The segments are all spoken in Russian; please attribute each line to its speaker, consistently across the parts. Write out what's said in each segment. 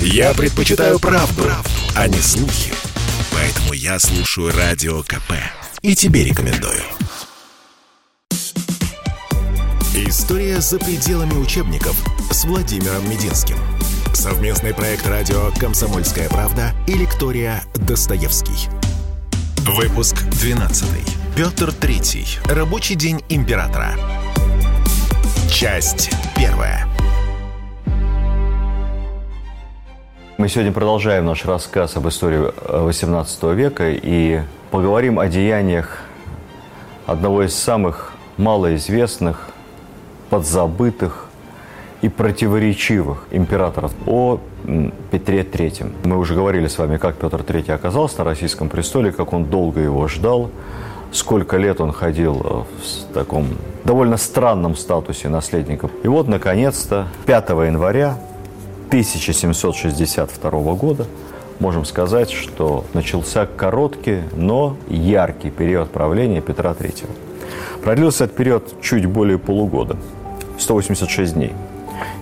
Speaker 1: Я предпочитаю правду, правду, а не слухи. Поэтому я слушаю Радио КП. И тебе рекомендую. История за пределами учебников с Владимиром Мединским. Совместный проект радио «Комсомольская правда» и лектория «Достоевский». Выпуск 12. Петр Третий. Рабочий день императора. Часть первая.
Speaker 2: Мы сегодня продолжаем наш рассказ об истории XVIII века и поговорим о деяниях одного из самых малоизвестных, подзабытых и противоречивых императоров о Петре III. Мы уже говорили с вами, как Петр III оказался на российском престоле, как он долго его ждал, сколько лет он ходил в таком довольно странном статусе наследника. И вот, наконец-то, 5 января 1762 года можем сказать, что начался короткий, но яркий период правления Петра III. Продлился этот период чуть более полугода, 186 дней.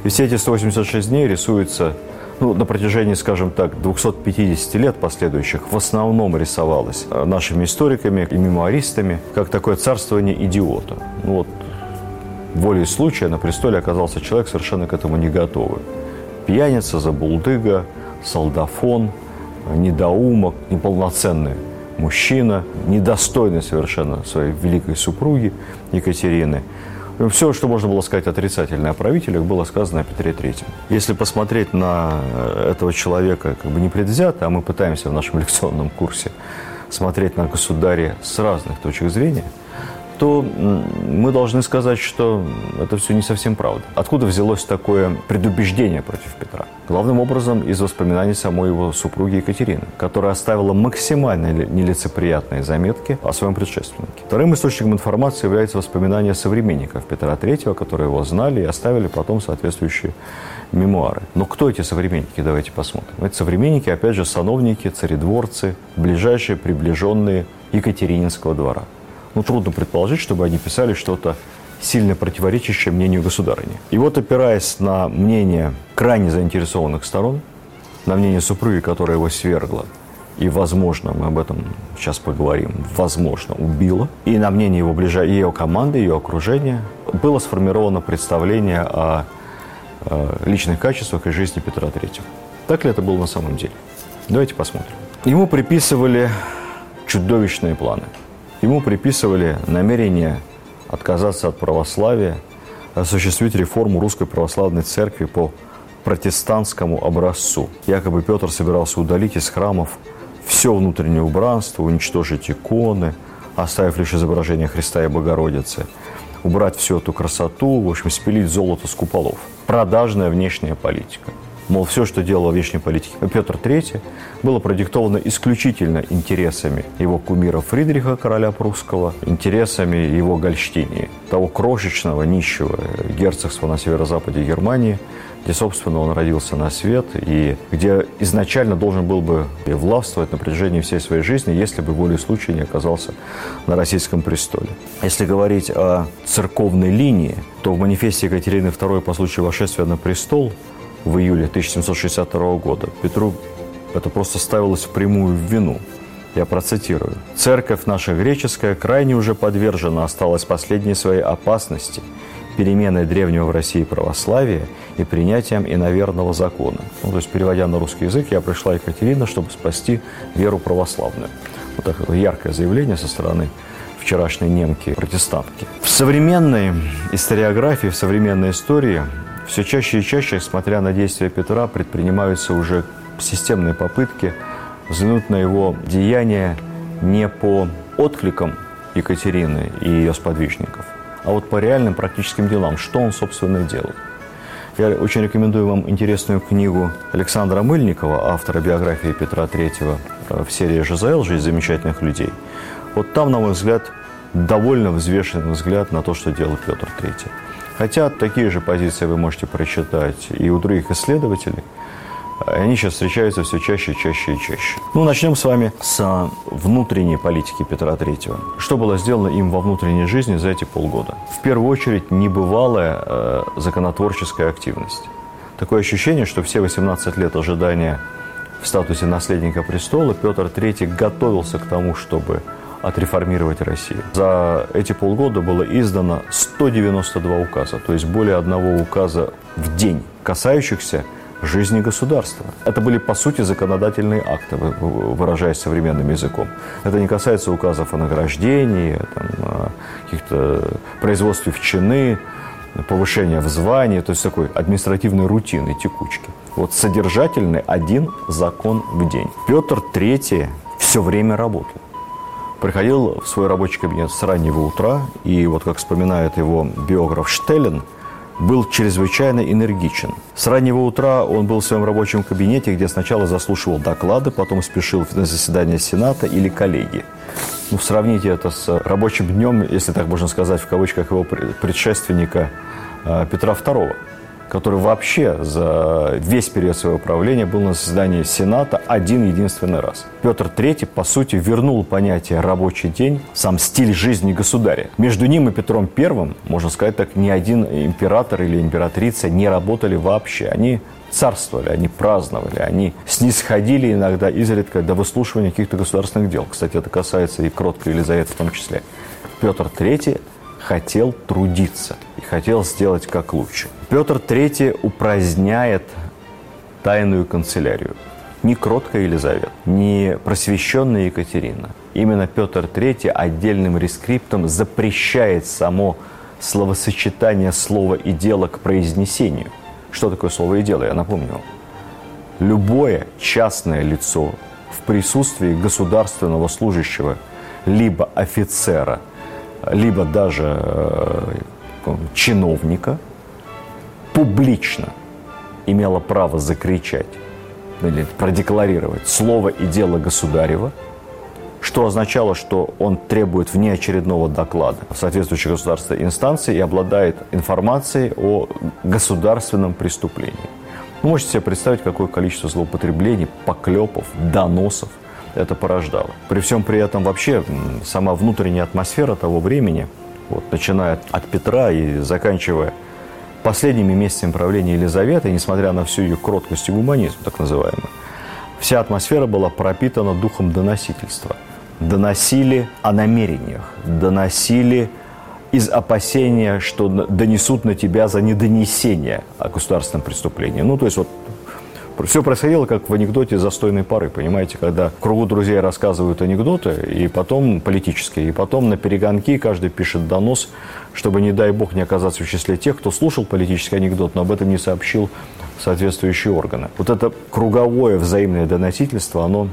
Speaker 2: И все эти 186 дней рисуются ну, на протяжении, скажем так, 250 лет последующих в основном рисовалось нашими историками и мемуаристами как такое царствование идиота. Ну, вот волей случая на престоле оказался человек совершенно к этому не готовый пьяница, забулдыга, солдафон, недоумок, неполноценный мужчина, недостойный совершенно своей великой супруги Екатерины. Все, что можно было сказать отрицательное о правителях, было сказано о Петре Третьем. Если посмотреть на этого человека как бы непредвзято, а мы пытаемся в нашем лекционном курсе смотреть на государя с разных точек зрения – то мы должны сказать, что это все не совсем правда. Откуда взялось такое предубеждение против Петра? Главным образом из воспоминаний самой его супруги Екатерины, которая оставила максимально нелицеприятные заметки о своем предшественнике. Вторым источником информации является воспоминания современников Петра III, которые его знали и оставили потом соответствующие мемуары. Но кто эти современники? Давайте посмотрим. Эти современники, опять же, сановники, царедворцы, ближайшие приближенные Екатерининского двора ну, трудно предположить, чтобы они писали что-то сильно противоречащее мнению государыни. И вот, опираясь на мнение крайне заинтересованных сторон, на мнение супруги, которая его свергла, и, возможно, мы об этом сейчас поговорим, возможно, убила, и на мнение его ближай... ее команды, ее окружения, было сформировано представление о, личных качествах и жизни Петра III. Так ли это было на самом деле? Давайте посмотрим. Ему приписывали чудовищные планы – Ему приписывали намерение отказаться от православия, осуществить реформу Русской Православной Церкви по протестантскому образцу. Якобы Петр собирался удалить из храмов все внутреннее убранство, уничтожить иконы, оставив лишь изображение Христа и Богородицы, убрать всю эту красоту, в общем, спилить золото с куполов. Продажная внешняя политика – Мол, все, что делал внешней политике Петр III, было продиктовано исключительно интересами его кумира Фридриха, короля прусского, интересами его Гольштинии, того крошечного, нищего герцогства на северо-западе Германии, где, собственно, он родился на свет и где изначально должен был бы властвовать на протяжении всей своей жизни, если бы волей случая не оказался на российском престоле. Если говорить о церковной линии, то в манифесте Екатерины II по случаю восшествия на престол в июле 1762 года. Петру это просто ставилось в прямую вину. Я процитирую. «Церковь наша греческая крайне уже подвержена осталась последней своей опасности переменой древнего в России православия и принятием иноверного закона». Ну, то есть, переводя на русский язык, я пришла Екатерина, чтобы спасти веру православную. Вот такое яркое заявление со стороны вчерашней немки-протестантки. В современной историографии, в современной истории все чаще и чаще, смотря на действия Петра, предпринимаются уже системные попытки взглянуть на его деяния не по откликам Екатерины и ее сподвижников, а вот по реальным практическим делам, что он, собственно, делал. Я очень рекомендую вам интересную книгу Александра Мыльникова, автора биографии Петра III э, в серии «ЖЗЛ. Жизнь замечательных людей». Вот там, на мой взгляд, довольно взвешенный взгляд на то, что делал Петр III. Хотя такие же позиции вы можете прочитать и у других исследователей. Они сейчас встречаются все чаще, чаще и чаще. Ну, начнем с вами с внутренней политики Петра III. Что было сделано им во внутренней жизни за эти полгода? В первую очередь, небывалая э, законотворческая активность. Такое ощущение, что все 18 лет ожидания в статусе наследника престола Петр III готовился к тому, чтобы отреформировать Россию. За эти полгода было издано 192 указа, то есть более одного указа в день, касающихся жизни государства. Это были, по сути, законодательные акты, выражаясь современным языком. Это не касается указов о награждении, каких-то производстве в чины, повышения в звании, то есть такой административной рутины, текучки. Вот содержательный один закон в день. Петр III все время работал. Приходил в свой рабочий кабинет с раннего утра, и вот как вспоминает его биограф Штеллен – был чрезвычайно энергичен. С раннего утра он был в своем рабочем кабинете, где сначала заслушивал доклады, потом спешил на заседание Сената или коллегии. Ну, сравните это с рабочим днем, если так можно сказать, в кавычках его предшественника э, Петра II который вообще за весь период своего правления был на заседании Сената один единственный раз. Петр III, по сути, вернул понятие «рабочий день», сам стиль жизни государя. Между ним и Петром I, можно сказать так, ни один император или императрица не работали вообще. Они царствовали, они праздновали, они снисходили иногда изредка до выслушивания каких-то государственных дел. Кстати, это касается и кроткой Елизаветы в том числе. Петр III хотел трудиться и хотел сделать как лучше. Петр III упраздняет тайную канцелярию. Ни кроткая Елизавета, ни просвещенная Екатерина. Именно Петр III отдельным рескриптом запрещает само словосочетание слова и дела к произнесению. Что такое слово и дело, я напомню. Любое частное лицо в присутствии государственного служащего, либо офицера – либо даже э, чиновника публично имела право закричать или продекларировать слово и дело государева, что означало, что он требует внеочередного доклада в соответствующей государственной инстанции и обладает информацией о государственном преступлении. Вы можете себе представить, какое количество злоупотреблений, поклепов, доносов – это порождало. При всем при этом вообще сама внутренняя атмосфера того времени, вот, начиная от Петра и заканчивая последними месяцами правления Елизаветы, несмотря на всю ее кроткость и гуманизм, так называемый, вся атмосфера была пропитана духом доносительства. Доносили о намерениях, доносили из опасения, что донесут на тебя за недонесение о государственном преступлении. Ну, то есть вот все происходило как в анекдоте застойной поры, понимаете, когда в кругу друзей рассказывают анекдоты, и потом политические, и потом на перегонки каждый пишет донос, чтобы, не дай бог, не оказаться в числе тех, кто слушал политический анекдот, но об этом не сообщил соответствующие органы. Вот это круговое взаимное доносительство, оно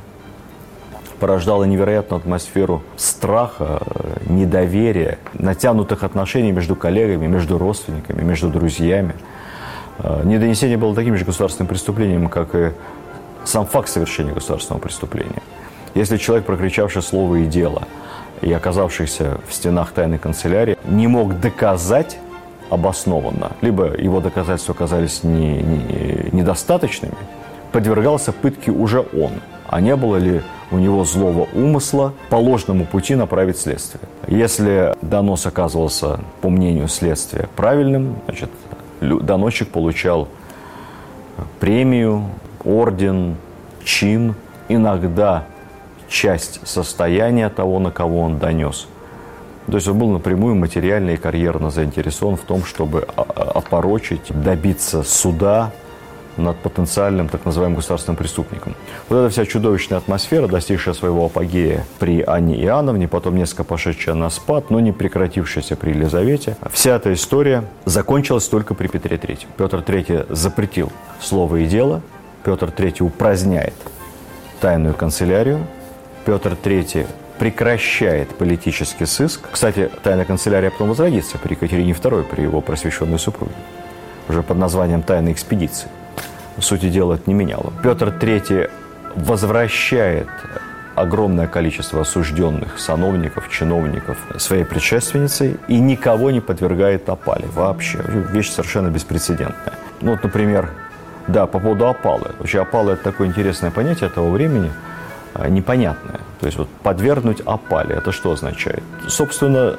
Speaker 2: порождало невероятную атмосферу страха, недоверия, натянутых отношений между коллегами, между родственниками, между друзьями – недонесение было таким же государственным преступлением, как и сам факт совершения государственного преступления. Если человек, прокричавший слово и дело, и оказавшийся в стенах тайной канцелярии, не мог доказать обоснованно, либо его доказательства оказались не, не, недостаточными, подвергался пытке уже он, а не было ли у него злого умысла по ложному пути направить следствие. Если донос оказывался, по мнению следствия, правильным, значит, доносчик получал премию, орден, чин, иногда часть состояния того, на кого он донес. То есть он был напрямую материально и карьерно заинтересован в том, чтобы опорочить, добиться суда, над потенциальным так называемым государственным преступником. Вот эта вся чудовищная атмосфера, достигшая своего апогея при Анне Иоанновне, потом несколько пошедшая на спад, но не прекратившаяся при Елизавете, вся эта история закончилась только при Петре III. Петр III запретил слово и дело, Петр III упраздняет тайную канцелярию, Петр III прекращает политический сыск. Кстати, тайная канцелярия потом возродится при Екатерине II, при его просвещенной супруге, уже под названием «Тайной экспедиции» сути дела, это не меняло. Петр III возвращает огромное количество осужденных сановников, чиновников своей предшественницей и никого не подвергает опале вообще. Вещь совершенно беспрецедентная. Ну вот, например, да, по поводу опалы. Вообще опала – это такое интересное понятие того времени, а, непонятное. То есть вот подвергнуть опале – это что означает? Собственно,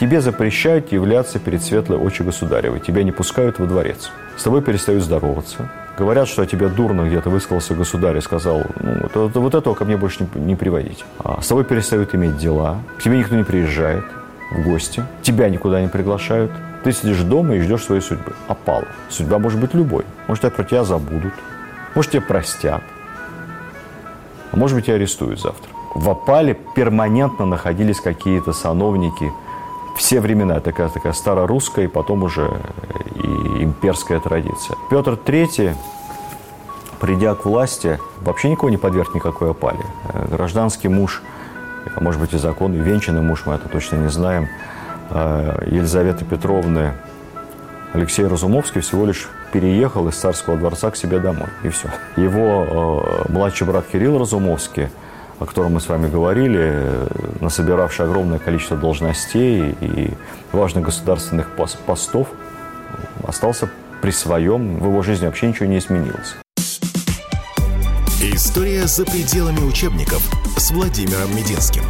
Speaker 2: Тебе запрещают являться перед светлой очи государевой. Тебя не пускают во дворец. С тобой перестают здороваться. Говорят, что о тебе дурно где-то высказался государь и сказал, ну, вот, вот этого ко мне больше не, не приводить. А с тобой перестают иметь дела. К тебе никто не приезжает в гости. Тебя никуда не приглашают. Ты сидишь дома и ждешь своей судьбы. Опала. Судьба может быть любой. Может, тебя про тебя забудут. Может, тебя простят. А может быть, тебя арестуют завтра. В опале перманентно находились какие-то сановники все времена. Такая, такая старорусская и потом уже и имперская традиция. Петр III, придя к власти, вообще никого не подверг никакой опале. Гражданский муж, а может быть и закон, венчанный муж, мы это точно не знаем, э, Елизаветы Петровны Алексей Разумовский всего лишь переехал из царского дворца к себе домой, и все. Его э, младший брат Кирилл Разумовский, о котором мы с вами говорили, насобиравший огромное количество должностей и важных государственных постов, остался при своем, в его жизни вообще ничего не изменилось.
Speaker 1: История за пределами учебников с Владимиром Мединским.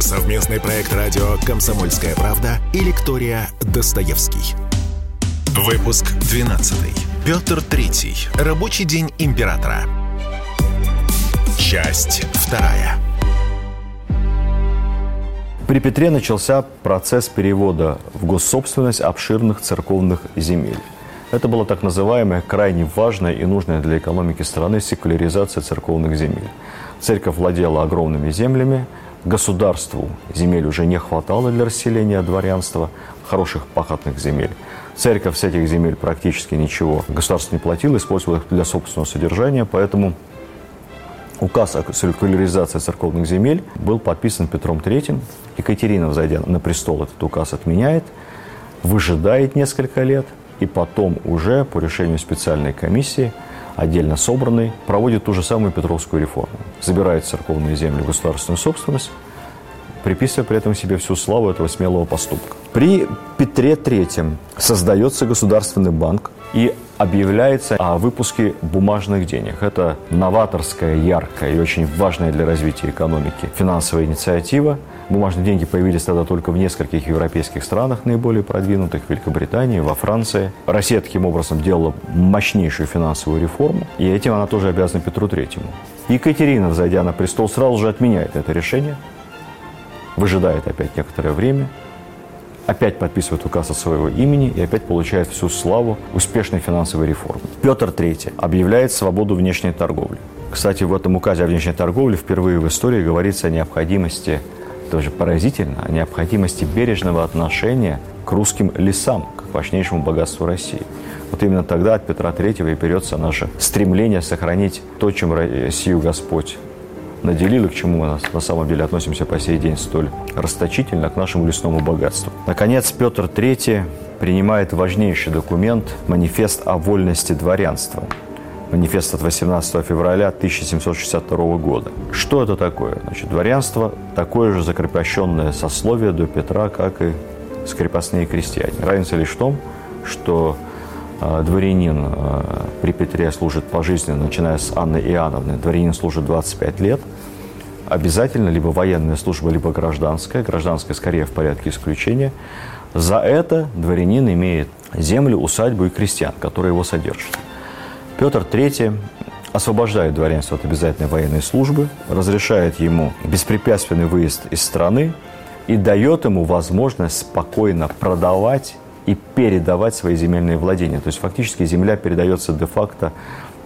Speaker 1: Совместный проект радио «Комсомольская правда» и лектория «Достоевский». Выпуск 12. Петр III. Рабочий день императора. Часть вторая.
Speaker 2: При Петре начался процесс перевода в госсобственность обширных церковных земель. Это была так называемая крайне важная и нужная для экономики страны секуляризация церковных земель. Церковь владела огромными землями, государству земель уже не хватало для расселения дворянства, хороших пахотных земель. Церковь с этих земель практически ничего государство не платило, использовало их для собственного содержания, поэтому указ о циркуляризации церковных земель был подписан Петром III. Екатерина, взойдя на престол, этот указ отменяет, выжидает несколько лет, и потом уже по решению специальной комиссии, отдельно собранной, проводит ту же самую Петровскую реформу. Забирает церковные земли в государственную собственность, приписывая при этом себе всю славу этого смелого поступка. При Петре III создается Государственный банк и объявляется о выпуске бумажных денег. Это новаторская, яркая и очень важная для развития экономики финансовая инициатива. Бумажные деньги появились тогда только в нескольких европейских странах, наиболее продвинутых, в Великобритании, во Франции. Россия таким образом делала мощнейшую финансовую реформу, и этим она тоже обязана Петру Третьему. Екатерина, зайдя на престол, сразу же отменяет это решение, выжидает опять некоторое время, опять подписывает указ от своего имени и опять получает всю славу успешной финансовой реформы. Петр III объявляет свободу внешней торговли. Кстати, в этом указе о внешней торговле впервые в истории говорится о необходимости, тоже поразительно, о необходимости бережного отношения к русским лесам, как важнейшему богатству России. Вот именно тогда от Петра III и берется наше стремление сохранить то, чем Россию Господь наделил и к чему мы на самом деле относимся по сей день столь расточительно, к нашему лесному богатству. Наконец, Петр III принимает важнейший документ – манифест о вольности дворянства. Манифест от 18 февраля 1762 года. Что это такое? Значит, дворянство – такое же закрепощенное сословие до Петра, как и скрепостные крестьяне. Разница лишь в том, что дворянин а, при Петре служит пожизненно, начиная с Анны Иоанновны. Дворянин служит 25 лет. Обязательно либо военная служба, либо гражданская. Гражданская скорее в порядке исключения. За это дворянин имеет землю, усадьбу и крестьян, которые его содержат. Петр III освобождает дворянство от обязательной военной службы, разрешает ему беспрепятственный выезд из страны и дает ему возможность спокойно продавать и передавать свои земельные владения. То есть фактически земля передается де-факто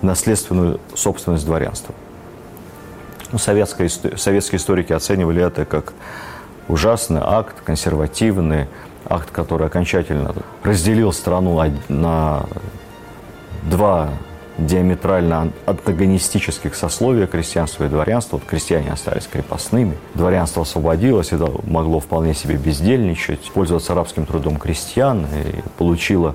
Speaker 2: наследственную собственность дворянства. Ну, советские, советские историки оценивали это как ужасный акт, консервативный акт, который окончательно разделил страну на два диаметрально антагонистических сословия крестьянства и дворянства. Вот крестьяне остались крепостными, дворянство освободилось и могло вполне себе бездельничать, пользоваться арабским трудом крестьян и получило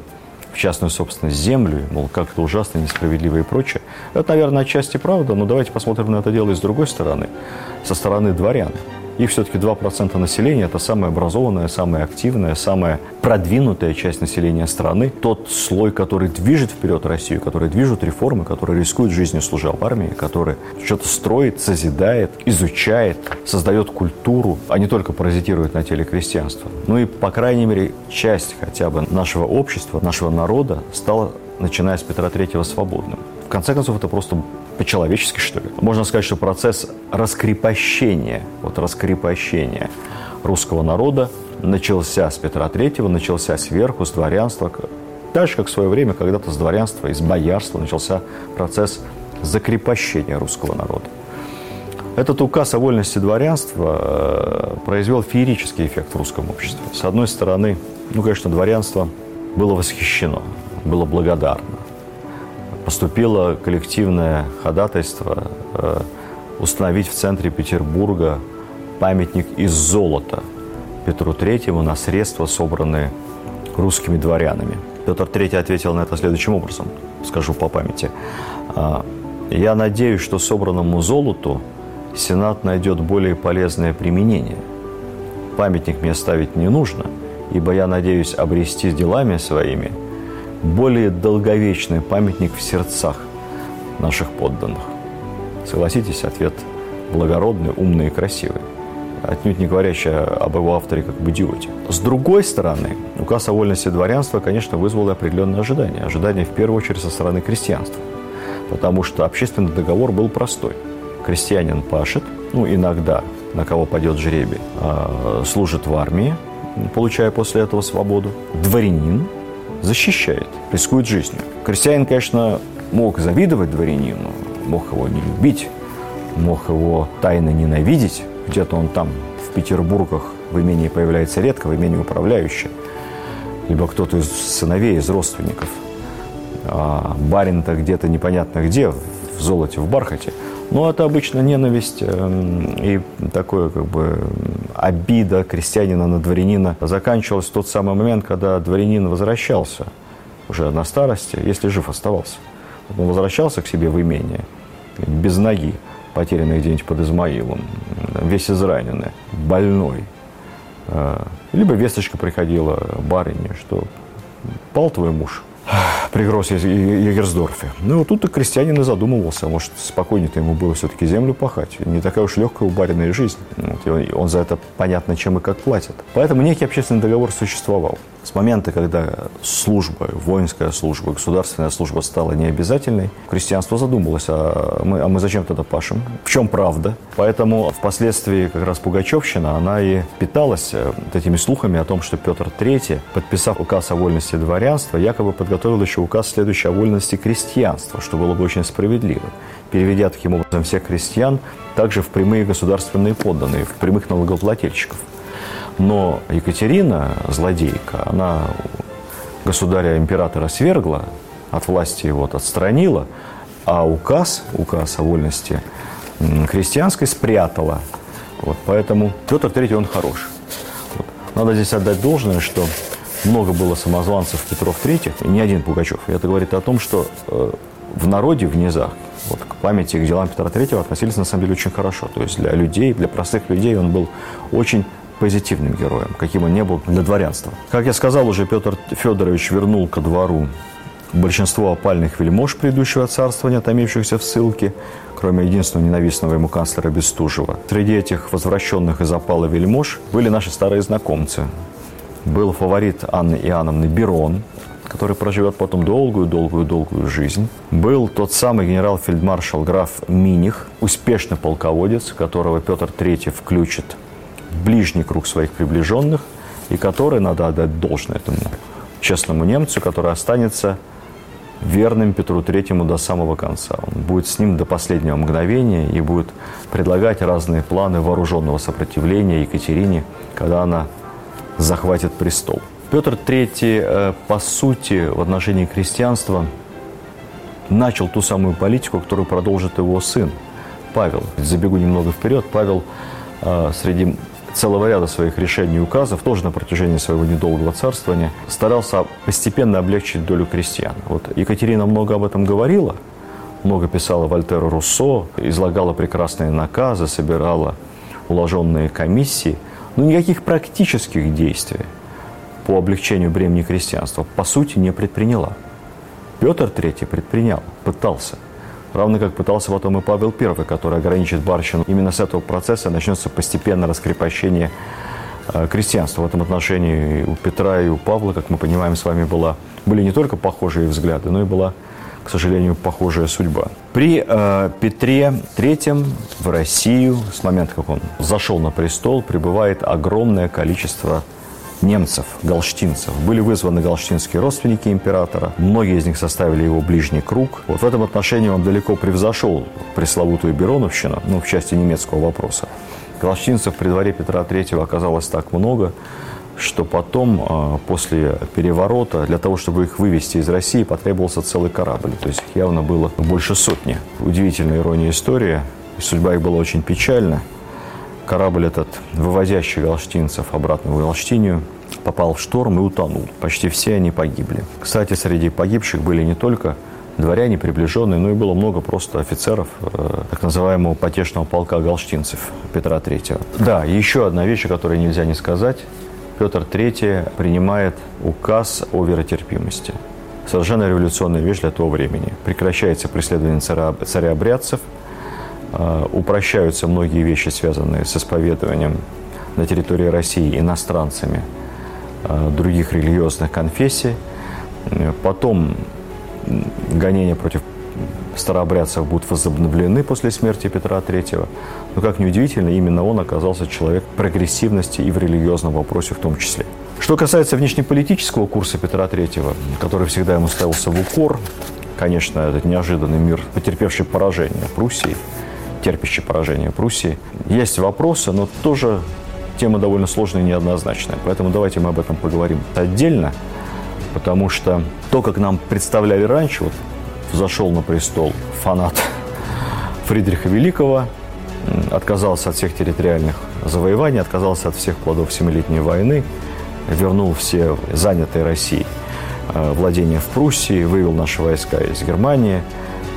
Speaker 2: в частную собственность землю, мол, как это ужасно, несправедливо и прочее. Это, наверное, отчасти правда, но давайте посмотрим на это дело и с другой стороны, со стороны дворян. Их все-таки 2% населения – это самая образованная, самая активная, самая продвинутая часть населения страны. Тот слой, который движет вперед Россию, который движет реформы, который рискует жизнью, служа в армии, который что-то строит, созидает, изучает, создает культуру, а не только паразитирует на теле крестьянства. Ну и, по крайней мере, часть хотя бы нашего общества, нашего народа стала, начиная с Петра Третьего, свободным. В конце концов, это просто по-человечески, что ли. Можно сказать, что процесс раскрепощения, вот раскрепощения русского народа начался с Петра Третьего, начался сверху, с дворянства. Же, как в свое время когда-то с дворянства, из боярства начался процесс закрепощения русского народа. Этот указ о вольности дворянства э, произвел феерический эффект в русском обществе. С одной стороны, ну, конечно, дворянство было восхищено, было благодарно поступило коллективное ходатайство э, установить в центре Петербурга памятник из золота Петру Третьему на средства, собранные русскими дворянами. Петр Третий ответил на это следующим образом, скажу по памяти. «А, «Я надеюсь, что собранному золоту Сенат найдет более полезное применение. Памятник мне ставить не нужно, ибо я надеюсь обрести делами своими – более долговечный памятник в сердцах наших подданных. Согласитесь, ответ благородный, умный и красивый. Отнюдь не говорящий об его авторе как об идиоте. С другой стороны, указ о вольности дворянства, конечно, вызвал определенные ожидания. Ожидания, в первую очередь, со стороны крестьянства. Потому что общественный договор был простой. Крестьянин пашет, ну, иногда, на кого пойдет жребий, а, служит в армии, получая после этого свободу. Дворянин защищает, рискует жизнью. Крестьянин, конечно, мог завидовать дворянину, мог его не любить, мог его тайно ненавидеть. Где-то он там, в Петербургах, в имении появляется редко, в имении управляющий. Либо кто-то из сыновей, из родственников. А барин-то где-то непонятно где, в золоте, в бархате. Но это обычно ненависть эм, и такое как бы обида крестьянина на дворянина заканчивалась в тот самый момент, когда дворянин возвращался уже на старости, если жив оставался. Он возвращался к себе в имение без ноги, потерянный где-нибудь под Измаилом, весь израненный, больной. Э, либо весточка приходила барыне, что пал твой муж – при Гросс-Егерсдорфе. Ну, вот тут-то крестьянин и задумывался, может, спокойнее-то ему было все-таки землю пахать. Не такая уж легкая убаренная жизнь. Вот, и он за это понятно, чем и как платит. Поэтому некий общественный договор существовал. С момента, когда служба, воинская служба, государственная служба стала необязательной, крестьянство задумалось, а мы, а мы зачем тогда пашем? В чем правда? Поэтому впоследствии как раз Пугачевщина, она и питалась э, этими слухами о том, что Петр III, подписав указ о вольности дворянства, якобы подготовил еще указ следующий о вольности крестьянства, что было бы очень справедливо переведя таким образом всех крестьян также в прямые государственные подданные, в прямых налогоплательщиков. Но Екатерина, злодейка, она государя-императора свергла, от власти его отстранила, а указ, указ о вольности христианской спрятала. Вот, поэтому Петр III, он хорош. Вот. Надо здесь отдать должное, что много было самозванцев Петров III, не один Пугачев. И это говорит о том, что э, в народе, в низах, вот, к памяти, к делам Петра III относились на самом деле очень хорошо. То есть для людей, для простых людей он был очень позитивным героем, каким он не был для дворянства. Как я сказал уже, Петр Федорович вернул ко двору большинство опальных вельмож предыдущего царствования, томившихся в ссылке, кроме единственного ненавистного ему канцлера Бестужева. Среди этих возвращенных из опала вельмож были наши старые знакомцы. Был фаворит Анны Иоанновны Берон, который проживет потом долгую-долгую-долгую жизнь. Был тот самый генерал-фельдмаршал граф Миних, успешный полководец, которого Петр III включит ближний круг своих приближенных, и который, надо отдать должное этому честному немцу, который останется верным Петру Третьему до самого конца. Он будет с ним до последнего мгновения и будет предлагать разные планы вооруженного сопротивления Екатерине, когда она захватит престол. Петр III, э, по сути, в отношении крестьянства начал ту самую политику, которую продолжит его сын Павел. Забегу немного вперед. Павел э, среди целого ряда своих решений и указов, тоже на протяжении своего недолгого царствования, старался постепенно облегчить долю крестьян. Вот Екатерина много об этом говорила, много писала Вольтеру Руссо, излагала прекрасные наказы, собирала уложенные комиссии, но никаких практических действий по облегчению бремени крестьянства по сути не предприняла. Петр III предпринял, пытался. Равно как пытался потом и Павел I, который ограничит барщину. Именно с этого процесса начнется постепенно раскрепощение э, крестьянства. В этом отношении у Петра и у Павла, как мы понимаем, с вами была, были не только похожие взгляды, но и была к сожалению, похожая судьба. При э, Петре III в Россию, с момента, как он зашел на престол, прибывает огромное количество немцев, галштинцев. Были вызваны галштинские родственники императора. Многие из них составили его ближний круг. Вот в этом отношении он далеко превзошел пресловутую Бероновщину, ну, в части немецкого вопроса. Галштинцев при дворе Петра III оказалось так много, что потом, а, после переворота, для того, чтобы их вывести из России, потребовался целый корабль. То есть явно было больше сотни. Удивительная ирония истории. Судьба их была очень печальна. Корабль этот, вывозящий галштинцев обратно в Галштинию, попал в шторм и утонул. Почти все они погибли. Кстати, среди погибших были не только дворяне приближенные, но и было много просто офицеров э, так называемого потешного полка галштинцев Петра III. Да, еще одна вещь, о которой нельзя не сказать – Петр III принимает указ о веротерпимости. Совершенно революционная вещь для того времени. Прекращается преследование царя-обрядцев, э, упрощаются многие вещи, связанные с исповедованием на территории России иностранцами э, других религиозных конфессий. Потом гонения против старообрядцев будут возобновлены после смерти Петра III. Но, как ни удивительно, именно он оказался человек прогрессивности и в религиозном вопросе в том числе. Что касается внешнеполитического курса Петра III, который всегда ему ставился в укор, конечно, этот неожиданный мир, потерпевший поражение Пруссии, терпящий поражение Пруссии, есть вопросы, но тоже тема довольно сложная и неоднозначная. Поэтому давайте мы об этом поговорим отдельно, потому что то, как нам представляли раньше, вот зашел на престол фанат Фридриха Великого, отказался от всех территориальных завоеваний, отказался от всех плодов Семилетней войны, вернул все занятые Россией э, владения в Пруссии, вывел наши войска из Германии,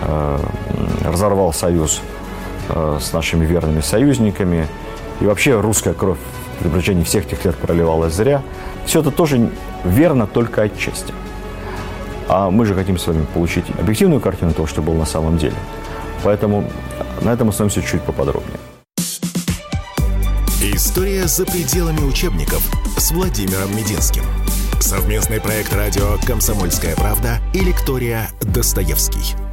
Speaker 2: э, разорвал союз с нашими верными союзниками. И вообще русская кровь при протяжении всех этих лет проливалась зря. Все это тоже верно только отчасти. А мы же хотим с вами получить объективную картину того, что было на самом деле. Поэтому на этом остановимся чуть поподробнее.
Speaker 1: История за пределами учебников с Владимиром Мединским. Совместный проект радио «Комсомольская правда» и лектория «Достоевский».